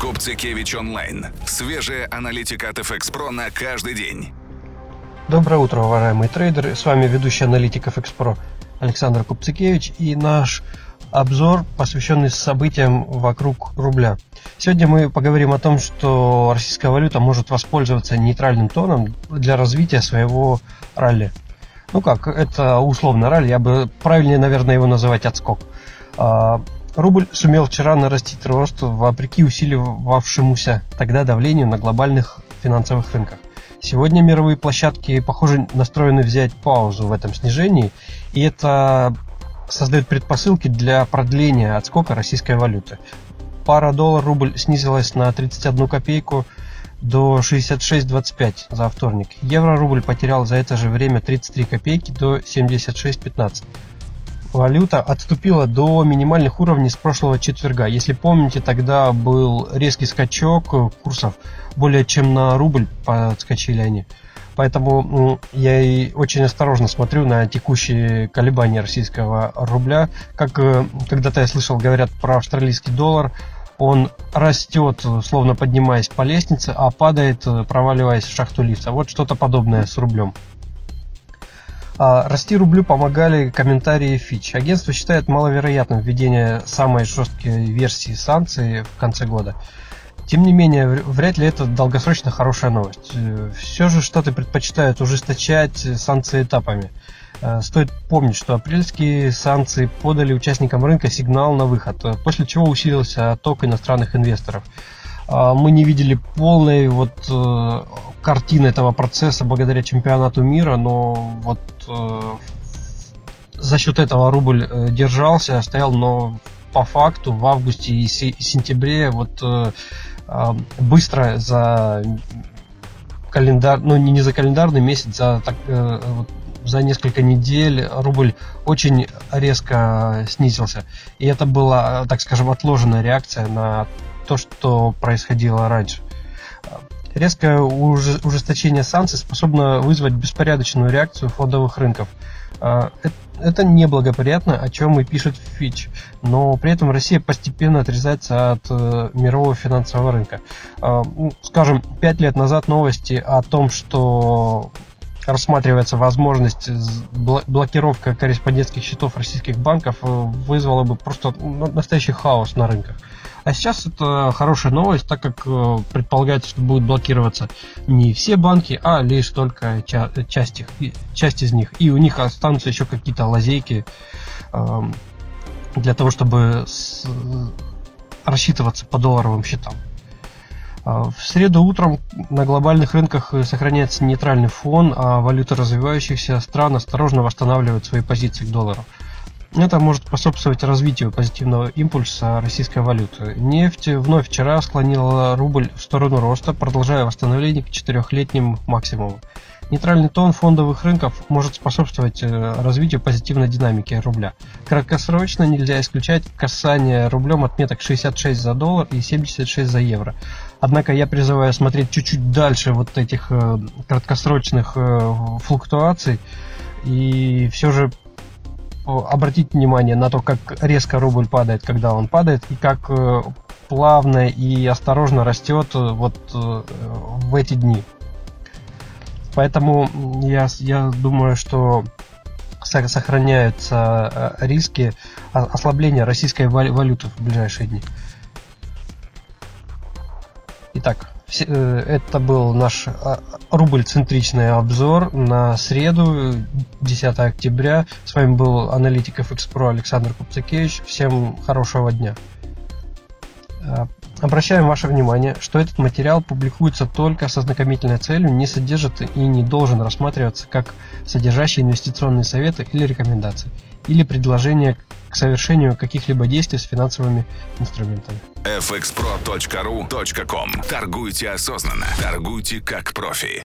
Купцикевич онлайн. Свежая аналитика от FX Pro на каждый день. Доброе утро, уважаемые трейдеры. С вами ведущий аналитик FX Pro Александр Купцикевич и наш обзор, посвященный событиям вокруг рубля. Сегодня мы поговорим о том, что российская валюта может воспользоваться нейтральным тоном для развития своего ралли. Ну как, это условно ралли, я бы правильнее, наверное, его называть отскок. Рубль сумел вчера нарастить рост вопреки усиливавшемуся тогда давлению на глобальных финансовых рынках. Сегодня мировые площадки, похоже, настроены взять паузу в этом снижении, и это создает предпосылки для продления отскока российской валюты. Пара доллар-рубль снизилась на 31 копейку до 66.25 за вторник. Евро-рубль потерял за это же время 33 копейки до 76.15. Валюта отступила до минимальных уровней с прошлого четверга. Если помните, тогда был резкий скачок курсов, более чем на рубль подскочили они. Поэтому я и очень осторожно смотрю на текущие колебания российского рубля. Как э, когда-то я слышал, говорят про австралийский доллар, он растет, словно поднимаясь по лестнице, а падает, проваливаясь в шахту лифта. Вот что-то подобное с рублем. А, расти рублю помогали комментарии Fitch. Агентство считает маловероятным введение самой жесткой версии санкций в конце года. Тем не менее, вряд ли это долгосрочно хорошая новость. Все же Штаты предпочитают ужесточать санкции этапами. Э, стоит помнить, что апрельские санкции подали участникам рынка сигнал на выход, э, после чего усилился отток иностранных инвесторов. А, мы не видели полной вот э, картины этого процесса благодаря чемпионату мира, но вот за счет этого рубль держался, стоял, но по факту в августе и сентябре вот быстро за календар, ну не за календарный месяц, за так, вот, за несколько недель рубль очень резко снизился. И это была, так скажем, отложенная реакция на то, что происходило раньше. Резкое ужесточение санкций способно вызвать беспорядочную реакцию фондовых рынков. А, это неблагоприятно, о чем и пишет Фич. Но при этом Россия постепенно отрезается от э, мирового финансового рынка. А, ну, скажем, пять лет назад новости о том, что рассматривается возможность блокировка корреспондентских счетов российских банков, э, вызвала бы просто настоящий хаос на рынках. А сейчас это хорошая новость, так как э, предполагается, что будут блокироваться не все банки, а лишь только часть, их, часть из них. И у них останутся еще какие-то лазейки эм, для того, чтобы рассчитываться по долларовым счетам. А, в среду утром на глобальных рынках сохраняется нейтральный фон, а валюты развивающихся стран осторожно восстанавливают свои позиции к доллару. Это может способствовать развитию позитивного импульса российской валюты. Нефть вновь вчера склонила рубль в сторону роста, продолжая восстановление к четырехлетним максимуму. Нейтральный тон фондовых рынков может способствовать э, развитию позитивной динамики рубля. Краткосрочно нельзя исключать касание рублем отметок 66 за доллар и 76 за евро. Однако я призываю смотреть чуть-чуть дальше вот этих э, краткосрочных э, флуктуаций и все же обратить внимание на то, как резко рубль падает, когда он падает, и как плавно и осторожно растет вот в эти дни. Поэтому я, я думаю, что сохраняются э, риски ослабления российской валюты в ближайшие дни. Итак, э, это был наш а, рубль-центричный обзор на среду, 10 октября. С вами был аналитик FX Александр Купцакевич. Всем хорошего дня. Э, Обращаем ваше внимание, что этот материал публикуется только со знакомительной целью, не содержит и не должен рассматриваться как содержащий инвестиционные советы или рекомендации, или предложения к совершению каких-либо действий с финансовыми инструментами. fxpro.ru.com Торгуйте осознанно. Торгуйте как профи.